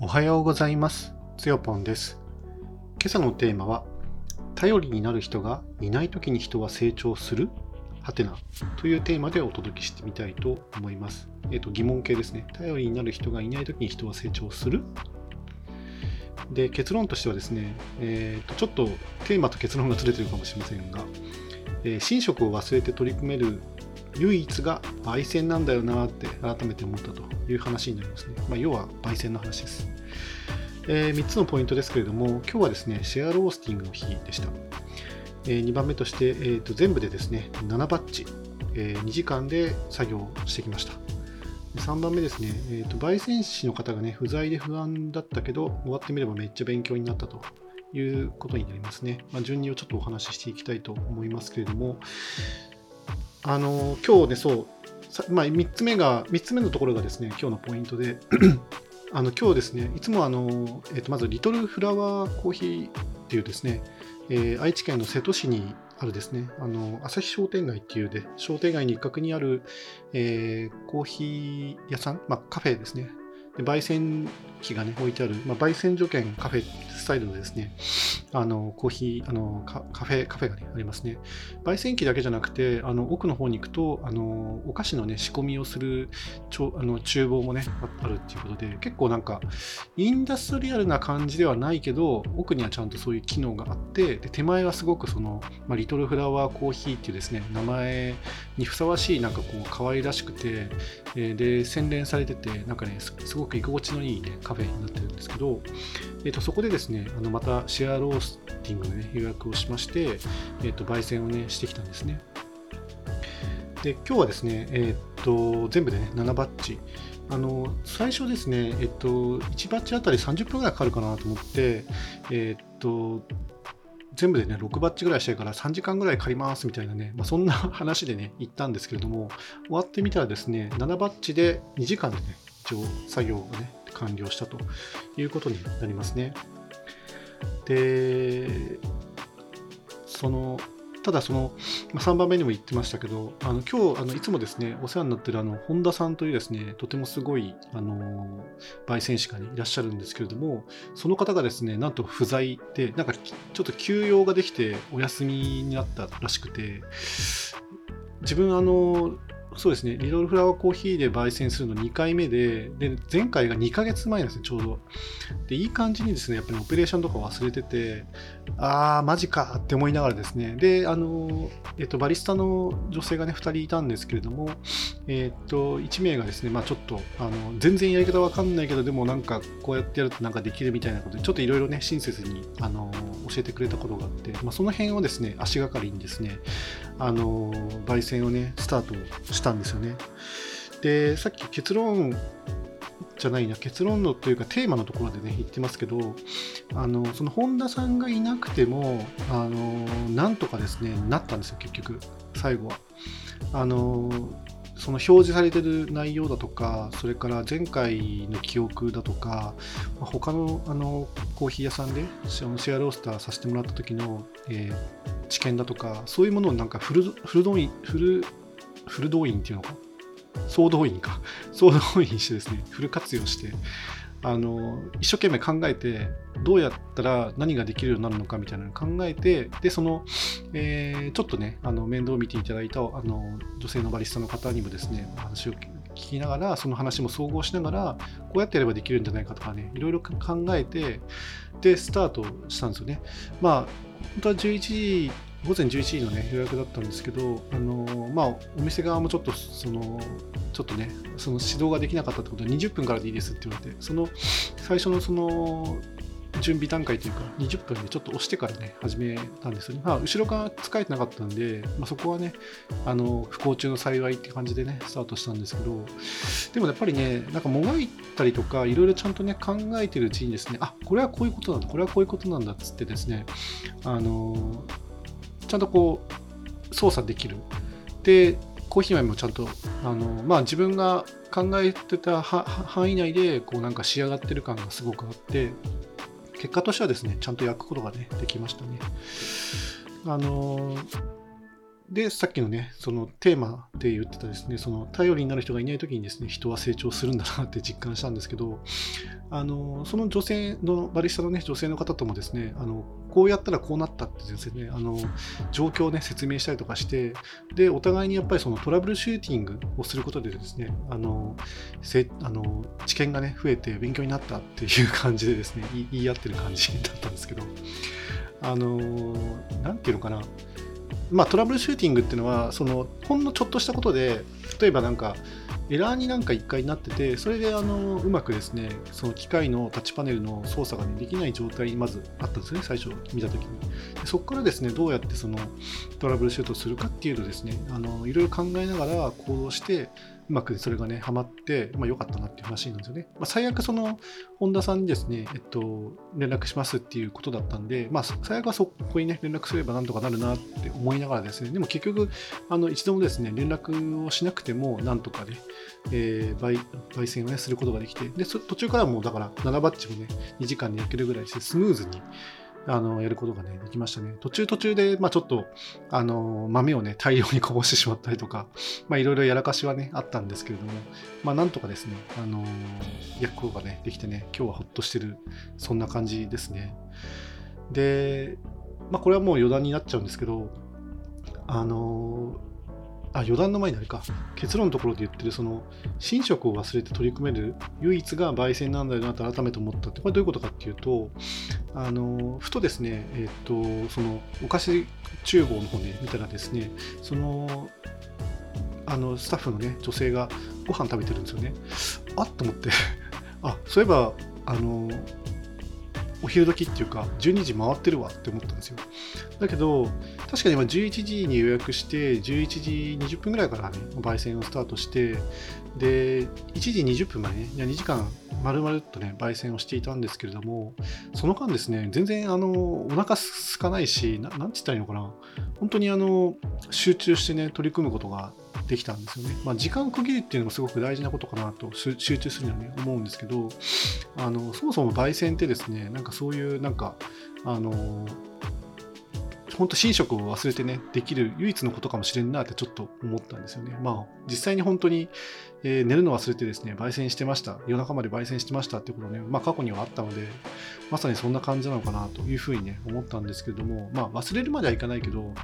おはようございます。つよぽんです。今朝のテーマは、頼りになる人がいないときに人は成長する？はてなというテーマでお届けしてみたいと思います。えっ、と、疑問形ですね。頼りになる人がいないときに人は成長する？で、結論としてはですね、えーと、ちょっとテーマと結論がずれてるかもしれませんが、えー寝食を忘れて取り組める唯一が焙煎なんだよなって改めて思ったという話になりますね。まあ、要は焙煎の話です。え3つのポイントですけれども、今日はですね、シェアロースティングの日でした。え2番目として、えーと、全部でですね、7バッチ、え2時間で作業してきました。3番目ですね、えーと、焙煎士の方がね、不在で不安だったけど、終わってみればめっちゃ勉強になったということになりますね。まあ、順にをちょっとお話ししていきたいと思いますけれども、あの今日ね、そう、まあ、3つ目が、3つ目のところがですね、今日のポイントで、あの今日ですね、いつもあの、えー、とまずリトルフラワーコーヒーっていうですね、えー、愛知県の瀬戸市にあるですね、あの朝日商店街っていうで、商店街に一角にある、えー、コーヒー屋さん、まあ、カフェですね。で焙煎機がね、置いてある、まあ、焙煎所兼カフェスタイルのですね、あのコーヒーあのカフェ、カフェが、ね、ありますね。焙煎機だけじゃなくて、あの奥の方に行くと、あのお菓子のね、仕込みをするちょあの厨房もね、あるっていうことで、結構なんか、インダストリアルな感じではないけど、奥にはちゃんとそういう機能があって、で手前はすごくその、まあ、リトルフラワーコーヒーっていうですね、名前にふさわしい、なんかこう、可愛らしくて、えー、で、洗練されてて、なんかね、すごく居心地のいい、ね、カフェになってるんですけど、えー、とそこでですね、あのまたシェアロースティングの、ね、予約をしまして、えー、と焙煎をね、してきたんですね。で、今日はですね、えー、と全部でね、7バッチ。あの最初ですね、えっと、1バッチあたり30分ぐらいかかるかなと思って、えっと、全部でね、6バッチぐらいしたいから3時間ぐらい借りますみたいなね、まあ、そんな話でね、行ったんですけれども、終わってみたらですね、7バッチで2時間でね、一応作業をね、完了したということになりますね。で、その、ただそのま、3番目にも言ってましたけど、あの今日あのいつもですね、お世話になってるあの本田さんというですね、とてもすごいあの焙煎士が、ね、いらっしゃるんですけれども、その方がですね、なんと不在で、なんかちょっと休養ができてお休みになったらしくて、自分あの、そうですね、リトルフラワーコーヒーで焙煎するの2回目で、で前回が2ヶ月前なんですね、ちょうど。で、いい感じにですね、やっぱりオペレーションとか忘れてて、あー、マジかって思いながらですね、で、あの、えっと、バリスタの女性がね、2人いたんですけれども、えっと、1名がですね、まあちょっと、あの、全然やり方わかんないけど、でもなんか、こうやってやるとなんかできるみたいなことで、ちょっといろいろね、親切に、あの、教えてくれたことがあって、まあその辺をですね、足がかりにですね、あの、焙煎をね、スタートしたんですよね。で、さっき結論じゃないな、結論のというかテーマのところでね、言ってますけど、あの、その本田さんがいなくても、あの、なんとかですね、なったんですよ、結局、最後は。あの、その表示されてる内容だとか、それから前回の記憶だとか、他のあのコーヒー屋さんでシェアロースターさせてもらった時の、えー、知見だとか、そういうものをなんかフルフル動員、フル、フル動員っていうのか、総動員か、総動員してですね、フル活用して、あの一生懸命考えて、どうやったら何ができるようになるのかみたいなのを考えて、で、その、えー、ちょっとね、あの面倒を見ていただいたあの女性のバリスタの方にもですね、話を聞きながら、その話も総合しながら、こうやってやればできるんじゃないかとかね、いろいろ考えて、で、スタートしたんですよね。まあ、本当は11時午前11時の、ね、予約だったんですけど、あのまあ、お店側もちょっとそのちょっとねその指導ができなかったってことで20分からでいいですって言われてその最初のその準備段階というか20分でちょっと押してからね始めたんですよね、まあ、後ろが使えてなかったんで、まあ、そこはねあの不幸中の幸いって感じでねスタートしたんですけどでもやっぱりねなんかもがいたりとかいろいろちゃんとね考えてるうちにですねあこれはこういうことなんだこれはこういうことなんだっつってですねあのちゃんとこう操作できる。で、コーヒー豆もちゃんと、あのまあ、自分が考えてた範囲内でこうなんか仕上がってる感がすごくあって、結果としてはですね、ちゃんと焼くことがね、できましたね。あので、さっきのね、そのテーマで言ってたですね、その頼りになる人がいない時にですね、人は成長するんだなって実感したんですけど、あのその女性のバリスタの、ね、女性の方ともですねあのこうやったらこうなったってですねあの状況を、ね、説明したりとかしてでお互いにやっぱりそのトラブルシューティングをすることでですねあのせあの知見が、ね、増えて勉強になったっていう感じでですね言い合ってる感じだったんですけどあの何て言うのかな。まあ、トラブルシューティングっていうのはそのほんのちょっとしたことで例えばなんかエラーになんか1回なっててそれであのうまくですねその機械のタッチパネルの操作が、ね、できない状態にまずあったんですね最初見た時に。でそこからですねどうやってそのトラブルシュートするかっていうとですねあのいろいろ考えながら行動してうまくそれがね、ハマって、まあ、良かったなっていう話なんですよね。まあ、最悪、その、本田さんにですね、えっと、連絡しますっていうことだったんで、まあ、最悪はそこにね、連絡すればなんとかなるなって思いながらですね、でも結局、あの、一度もですね、連絡をしなくても、なんとかね、えー、焙焙煎をね、することができて、で、途中からもう、だから、7バッチもね、2時間で焼けるぐらいして、スムーズに、あの、やることがね、できましたね。途中途中で、まあちょっと、あの、豆をね、大量にこぼしてしまったりとか、まいろいろやらかしはね、あったんですけれども、まあなんとかですね、あの、焼くことがね、できてね、今日はほっとしてる、そんな感じですね。で、まあこれはもう余談になっちゃうんですけど、あの、あ余談の前にあれか。結論のところで言ってるその寝食を忘れて取り組める唯一が焙煎なんだよなと改めて思ったってこれどういうことかっていうとあのふとですねえっ、とそのお菓子厨房の方で見たらですねそのあのスタッフのね女性がご飯食べてるんですよね。あっと思って。あそういえばあのお昼時っていうか12時回ってるわって思ったんですよ。だけど確かに今11時に予約して11時20分ぐらいからね焙煎をスタートしてで1時20分までね2時間丸々とね焙煎をしていたんですけれどもその間ですね全然あのお腹すかないし何て言ったらいいのかな。本当にあの集中してね取り組むことができたんですよね。まあ、時間区切りっていうのもすごく大事なことかなと集中するにはね思うんですけどあのそもそも焙煎ってですねなんかそういうなんかあの本当寝食を忘れてねできる唯一のことかもしれんなってちょっと思ったんですよね。まあ実際に本当に、えー、寝るの忘れてですね焙煎してました夜中まで焙煎してましたってことね、まあ、過去にはあったのでまさにそんな感じなのかなというふうにね思ったんですけれどもまあ忘れるまではいかないけど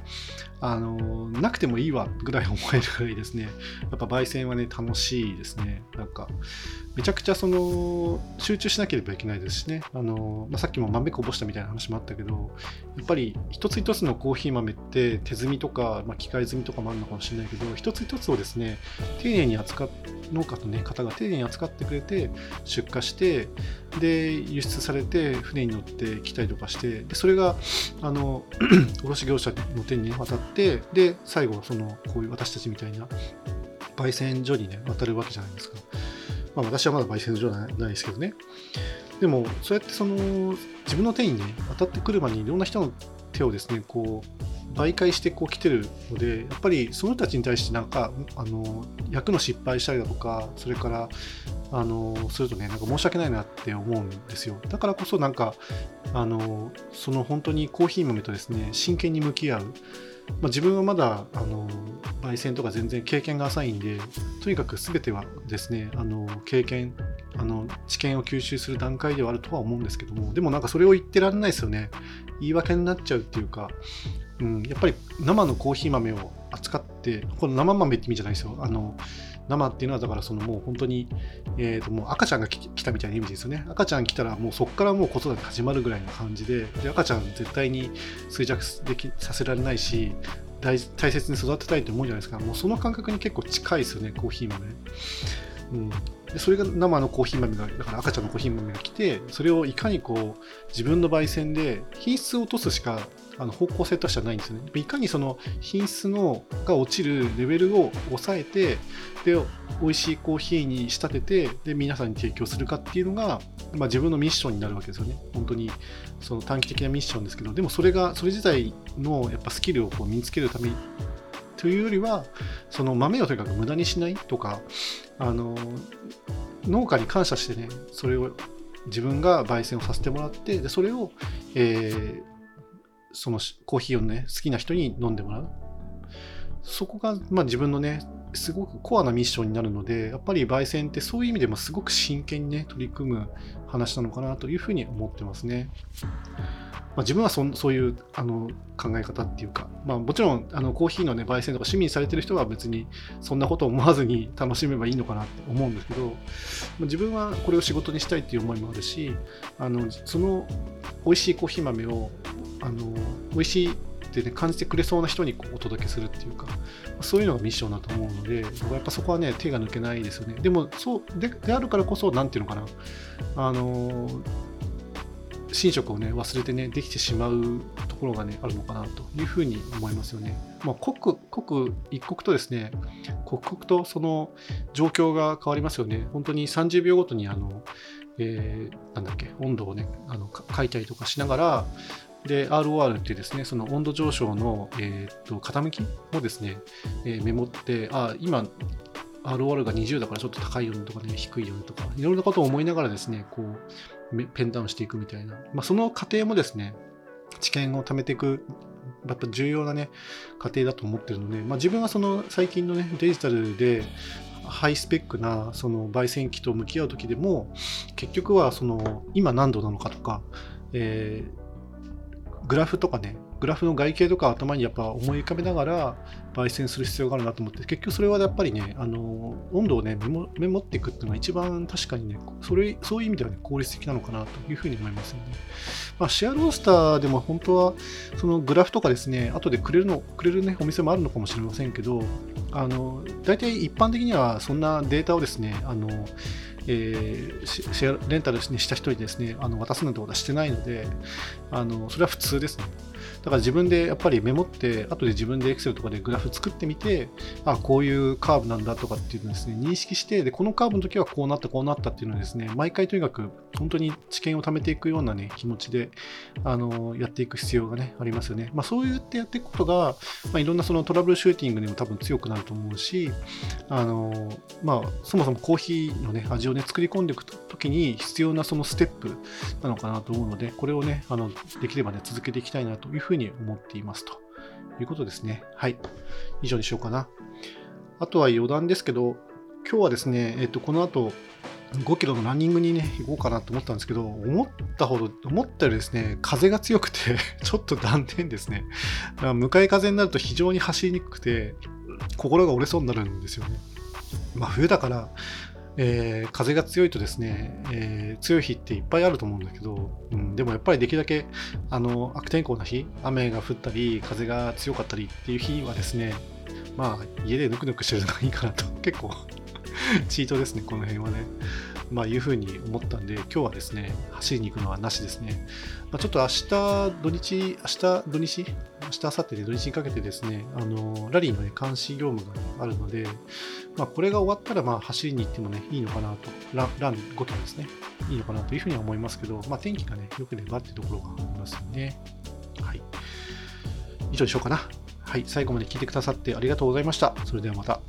あのなくてもいいわぐらい思えるぐらいですね。やっぱ焙煎はね楽しいですね。なんかめちゃくちゃその集中しなければいけないですしね。あの、まあ、さっきも豆こぼしたみたいな話もあったけどやっぱり一つ一つのコーヒー豆って手摘みとか、まあ、機械摘みとかもあるのかもしれないけど一つ一つをですね丁寧に扱っ農家の、ね、方が丁寧に扱ってくれて出荷してで輸出されて船に乗ってきたりとかしてでそれがあの 卸業者の手に、渡ってで最後そのこういう私たちみたいな焙煎所にね渡るわけじゃないですか。まあ、私はまだ焙煎所じゃないですけどね。でも、そうやってその自分の手にね、当たってくるまでにいろんな人の手をですね、こう、媒介してこう来てるので、やっぱりその人たちに対してなんか、あの、役の失敗したりだとか、それから、あの、するとね、なんか申し訳ないなって思うんですよ。だからこそなんか、あの、その本当にコーヒー豆とですね、真剣に向き合う。まあ、自分はまだあの焙煎とか全然経験が浅いんでとにかく全てはですねあの経験あの知見を吸収する段階ではあるとは思うんですけどもでもなんかそれを言ってられないですよね言い訳になっちゃうっていうか、うん、やっぱり生のコーヒー豆を扱ってこの生豆って意味じゃないですよあの生っていうのはだからそのもう本当に、えー、ともう赤ちゃんが来たみたいなイメージですよね。赤ちゃん来たらもうそこからもう子育て始まるぐらいの感じでで赤ちゃん絶対に衰弱できさせられないし大大切に育てたいと思うじゃないですか。もうその感覚に結構近いですよねコーヒー豆、うん、でそれが生のコーヒー豆がだから赤ちゃんのコーヒー豆が来てそれをいかにこう自分の焙煎で品質を落とすしかあの方向性としてはないんですよね。いかにその品質のが落ちるレベルを抑えて、で、美味しいコーヒーに仕立てて、で、皆さんに提供するかっていうのが、まあ、自分のミッションになるわけですよね。本当に、その短期的なミッションですけど、でもそれが、それ自体のやっぱスキルをこう身につけるためにというよりは、その豆をとにかく無駄にしないとか、あの、農家に感謝してね、それを自分が焙煎をさせてもらって、でそれを、えー、そのコーヒーをね、好きな人に飲んでもらう。そこが、まあ、自分のね、すごくコアなミッションになるので、やっぱり焙煎ってそういう意味でもすごく真剣にね、取り組む話なのかなというふうに思ってますね。まあ、自分はそそういうあの考え方っていうか、まあ、もちろんあのコーヒーの、ね、焙煎とか趣味にされてる人は別にそんなこと思わずに楽しめばいいのかなって思うんですけど、まあ、自分はこれを仕事にしたいっていう思いもあるしあのその美味しいコーヒー豆をあの美味しいってね感じてくれそうな人にこうお届けするっていうかそういうのがミッションだと思うのでやっぱそこはね手が抜けないですよねでもそうでであるからこそ何ていうのかなあの寝食をね忘れてねできてしまうところがねあるのかなというふうに思いますよね。まあ、刻刻一刻とですね刻々とその状況が変わりますよね。本当に30秒ごとにあの、えー、なんだっけ温度をねあの書いたりとかしながらで ROR ってですねその温度上昇の、えー、と傾きをですね、えー、メモってあ今 ROR が20だからちょっと高いよねとかね低いよねとかいろいろなことを思いながらですねこうペンダウンしていくみたいな、まあ、その過程もですね、知見を貯めていく、やっぱ重要なね、過程だと思ってるので、まあ、自分はその最近のね、デジタルでハイスペックなその焙煎機と向き合う時でも、結局はその今何度なのかとか、えー、グラフとかね、グラフの外形とか頭にやっぱ思い浮かべながら焙煎する必要があるなと思って、結局それはやっぱりね、あの温度をねメモ、メモっていくっていうのが一番確かにね、それそういう意味ではね、効率的なのかなというふうに思いますよね。まあ、シェアロースターでも本当はそのグラフとかですね、後でくれるの、くれるね、お店もあるのかもしれませんけど、あの大体一般的にはそんなデータをですね、あのえー、シェアレンタルにした人にですね、あの渡すなんてことはしてないので、あのそれは普通ですね。だから自分でやっぱりメモって、後で自分で Excel とかでグラフ作ってみて、あ、こういうカーブなんだとかっていうのをですね、認識して、で、このカーブの時はこうなった、こうなったっていうのをですね、毎回とにかく本当に知見を貯めていくようなね、気持ちで、あの、やっていく必要がね、ありますよね。まあそうやってやっていくことが、まあ、いろんなそのトラブルシューティングにも多分強くなると思うし、あの、まあそもそもコーヒーのね、味をね、作り込んでいく時に必要なそのステップなのかなと思うので、これをね、あの、できればね、続けていきたいなというふうにに思っていますということですね。はい。以上にしようかな。あとは余談ですけど、今日はですね、えっと、この後、5キロのランニングにね、行こうかなと思ったんですけど、思ったほど、思ったよりですね、風が強くて ちょっと断点ですね。だから向かい風になると非常に走りにくくて、心が折れそうになるんですよね。まあ、冬だから、えー、風が強いとですね、えー、強い日っていっぱいあると思うんだけど、うん、でもやっぱりできるだけあの悪天候な日、雨が降ったり、風が強かったりっていう日はですね、まあ家でぬくぬくしてるのがいいかなと、結構 チートですね、この辺はね。まあいうふうに思ったんで、今日はですね、走りに行くのはなしですね。まあ、ちょっと明日、土日、明日、土日、明日、明後日で土日にかけてですね、あの、ラリーの、ね、監視業務があるので、まあ、これが終わったら、まあ、走りに行ってもね、いいのかなと、ラン、ラン5キロですね、いいのかなというふうには思いますけど、まあ、天気がね、良ければっていうところがありますよね。はい。以上でしょうかな。はい、最後まで聞いてくださってありがとうございました。それではまた。